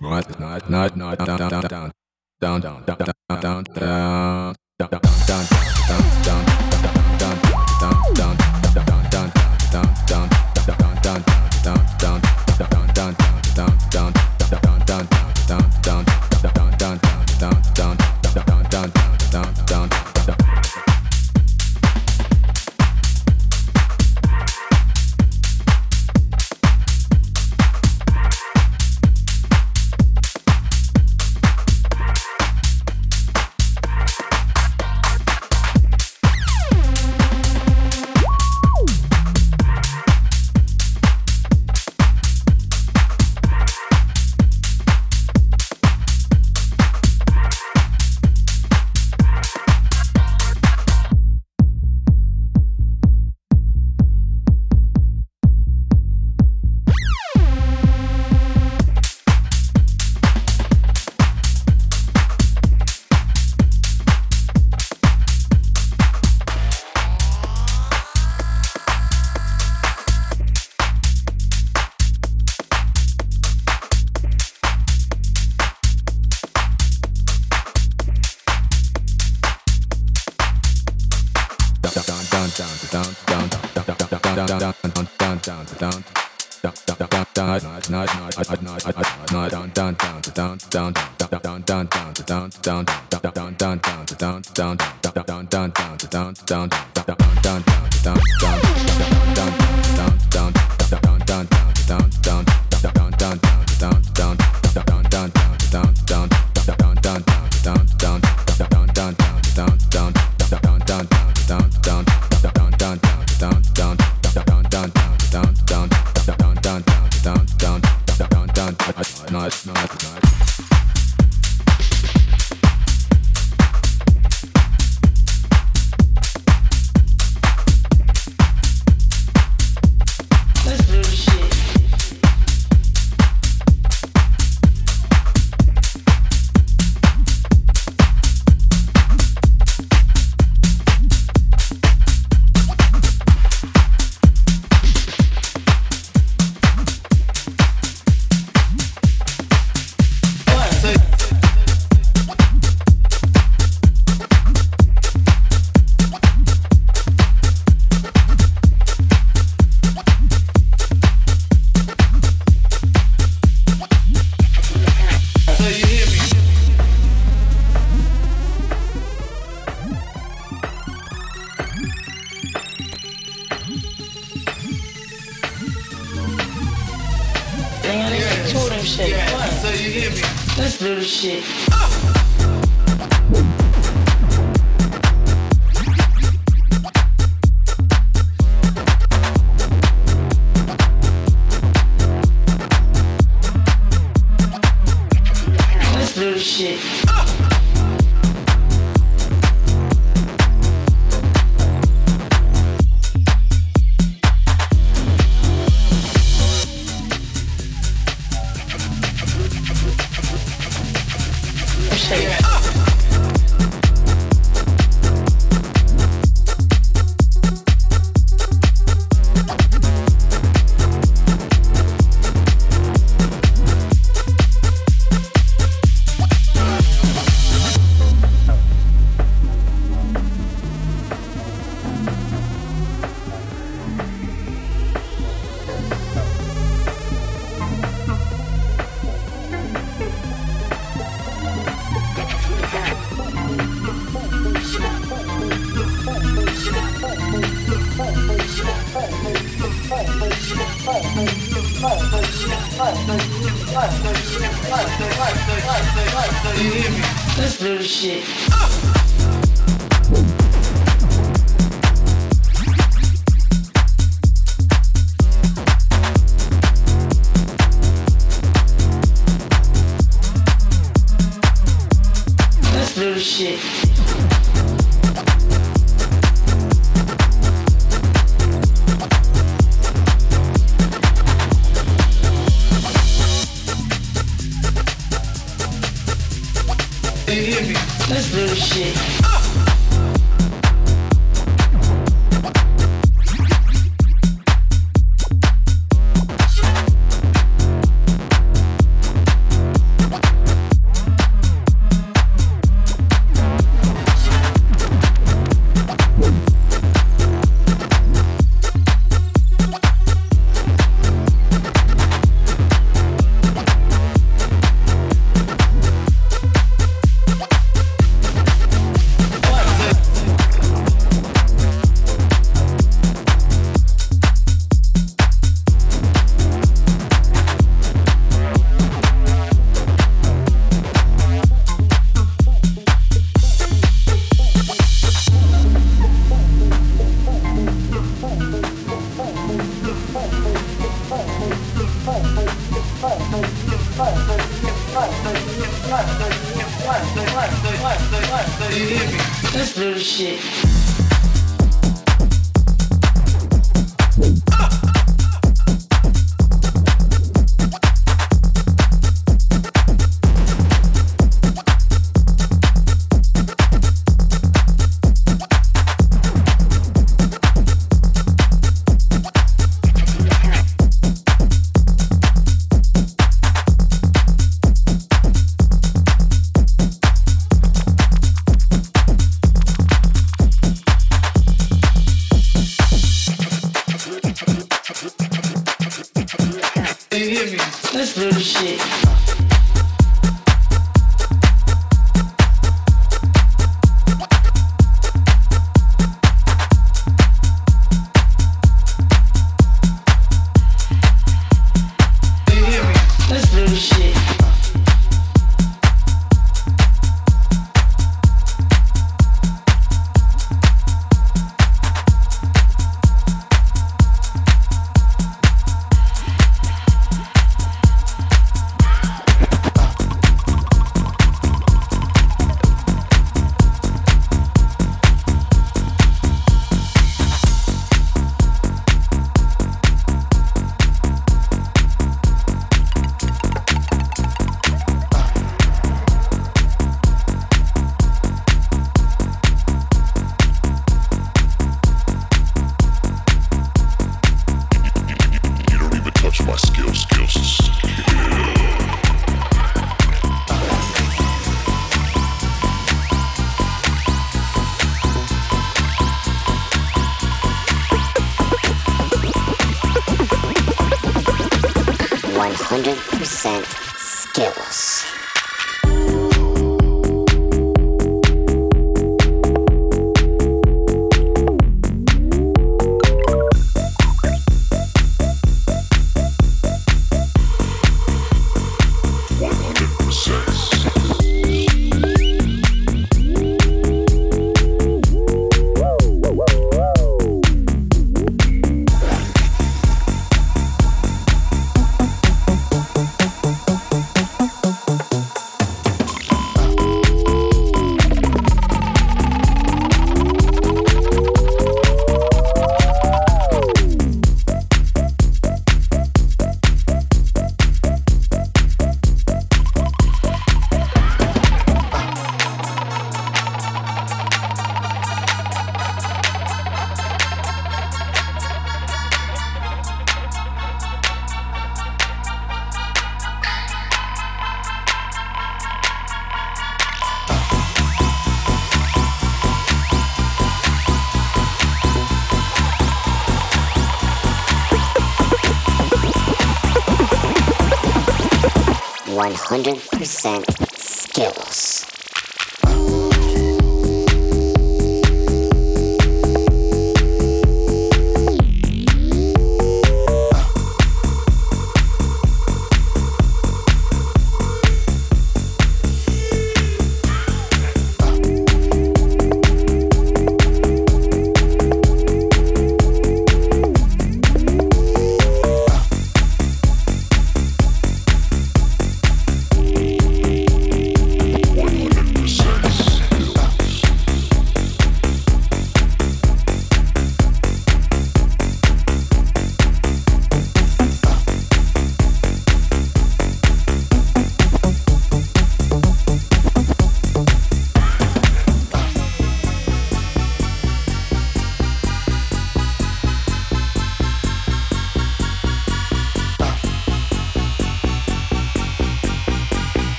not not not not dum dum.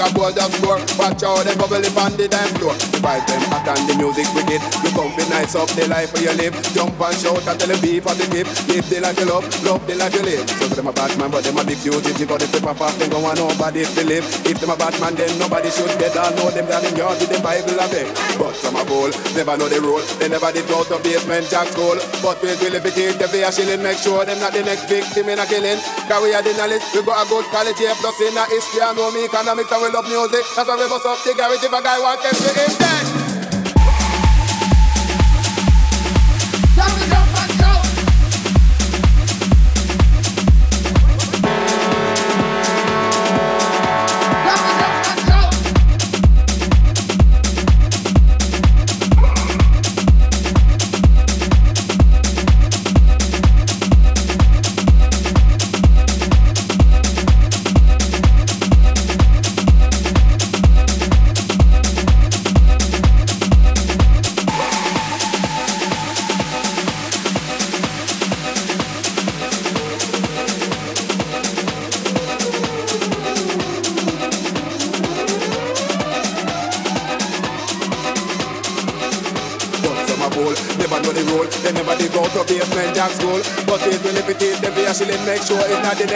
Like a goal just score. Watch out, them bubble up on the dance floor. The vibe them hot and the music wicked. You come be nice up the life where you live. Jump and shout and tell them beef for the tip. Live the life you love, love the life you live. So them a bad man, but them a big fugitive. But if they pop off, then go on nobody to live. If them a bad man, then nobody should get. I know them down in yard with them Bible a beg. But some a bowl, never know the rule. They never did go to Basement Jaxx school. But we will if it is the fear shilling, make sure them not the next victim in a killing. Cause we are the knowledge, we got a good quality plus in a history. I know me economics and we love music. That's why we bust up the garage if a guy wants to in dead.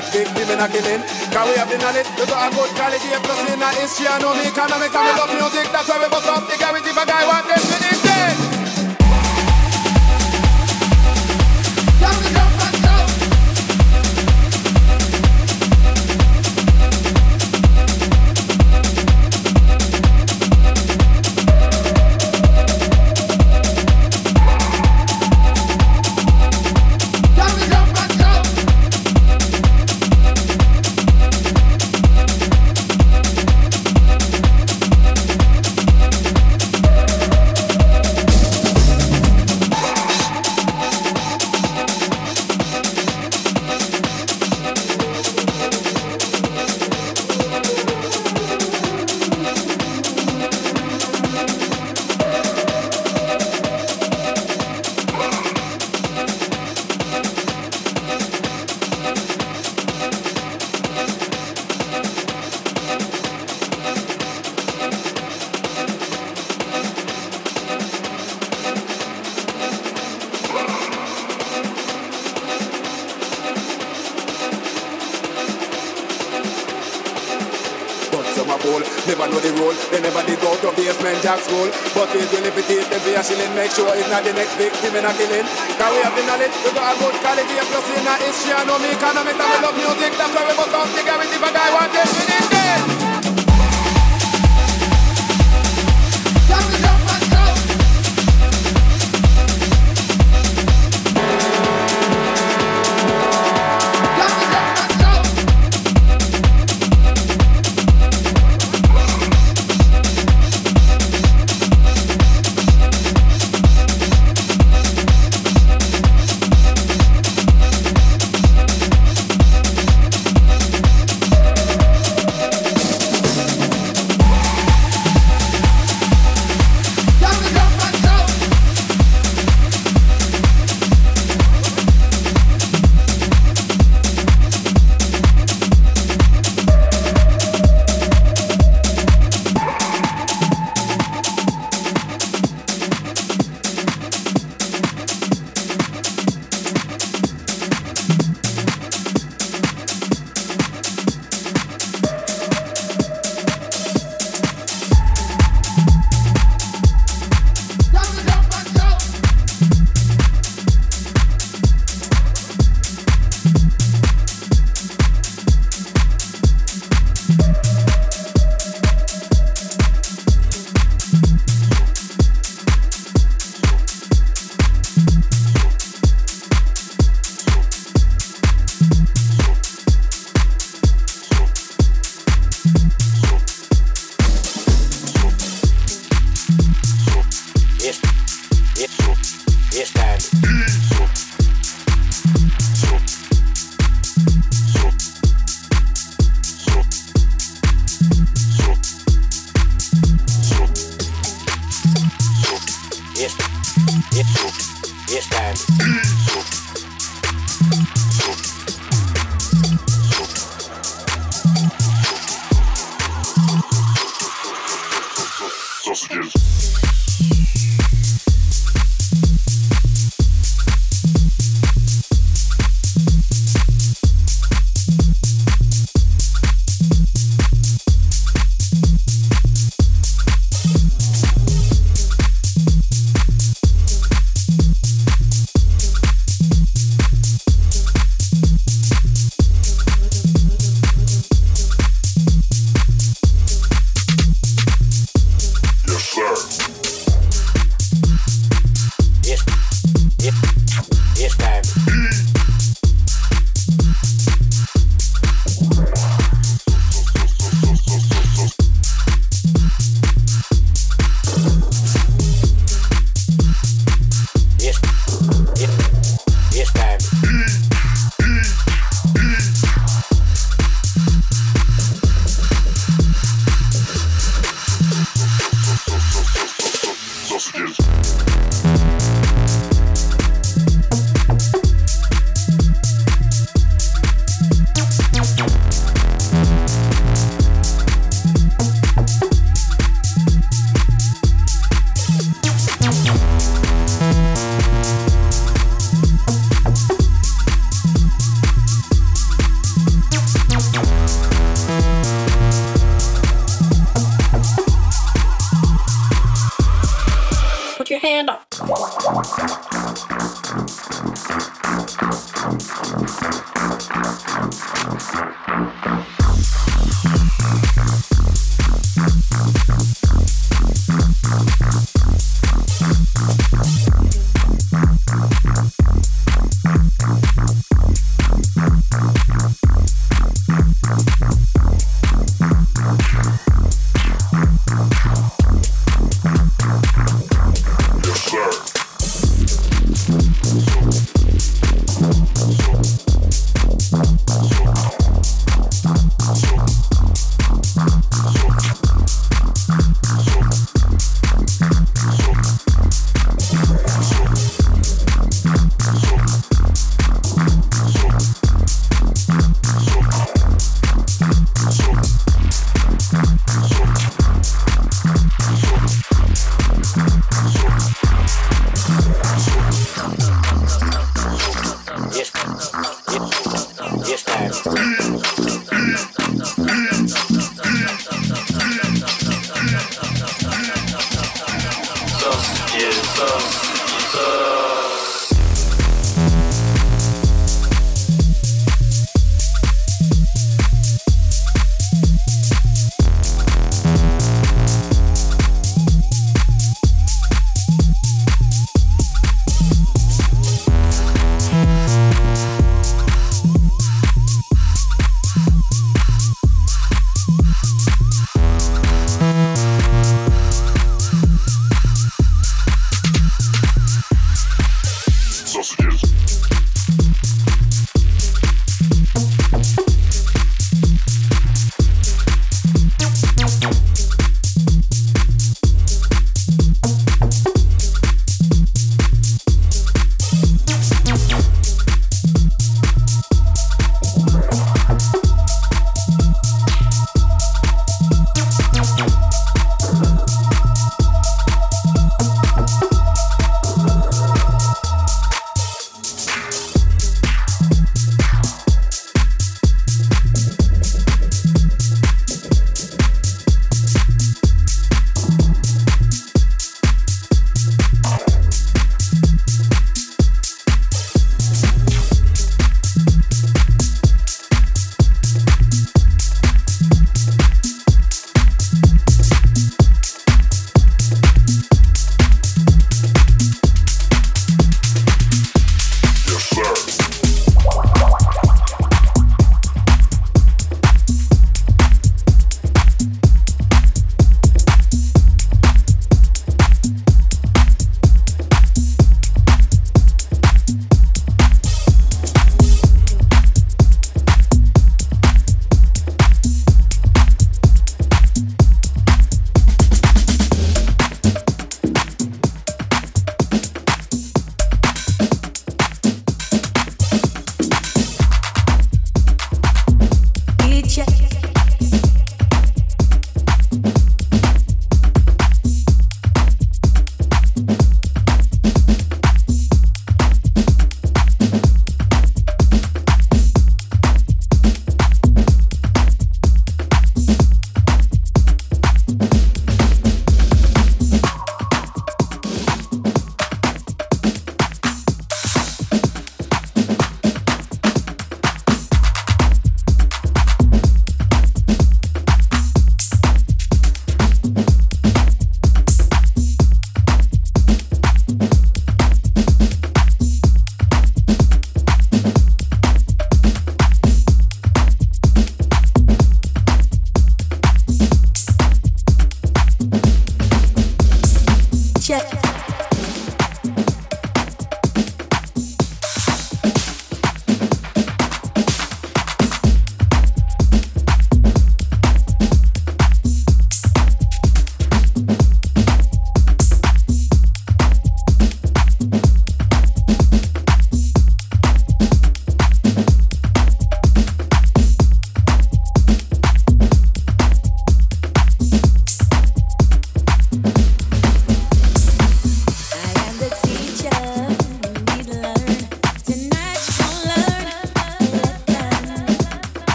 It's not the next victim in a killing. Cause we have the knowledge, we got a good quality, plus in a history, know me economics, and we love music, that's why not the next victim in a killing. Cause we have the knowledge, we got a good quality, plus in a history, I know me economics, and we love music, that's why we must have the guarantee if a guy want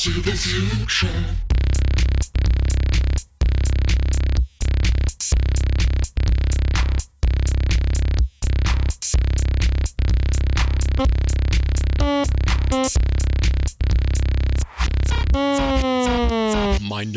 to the future.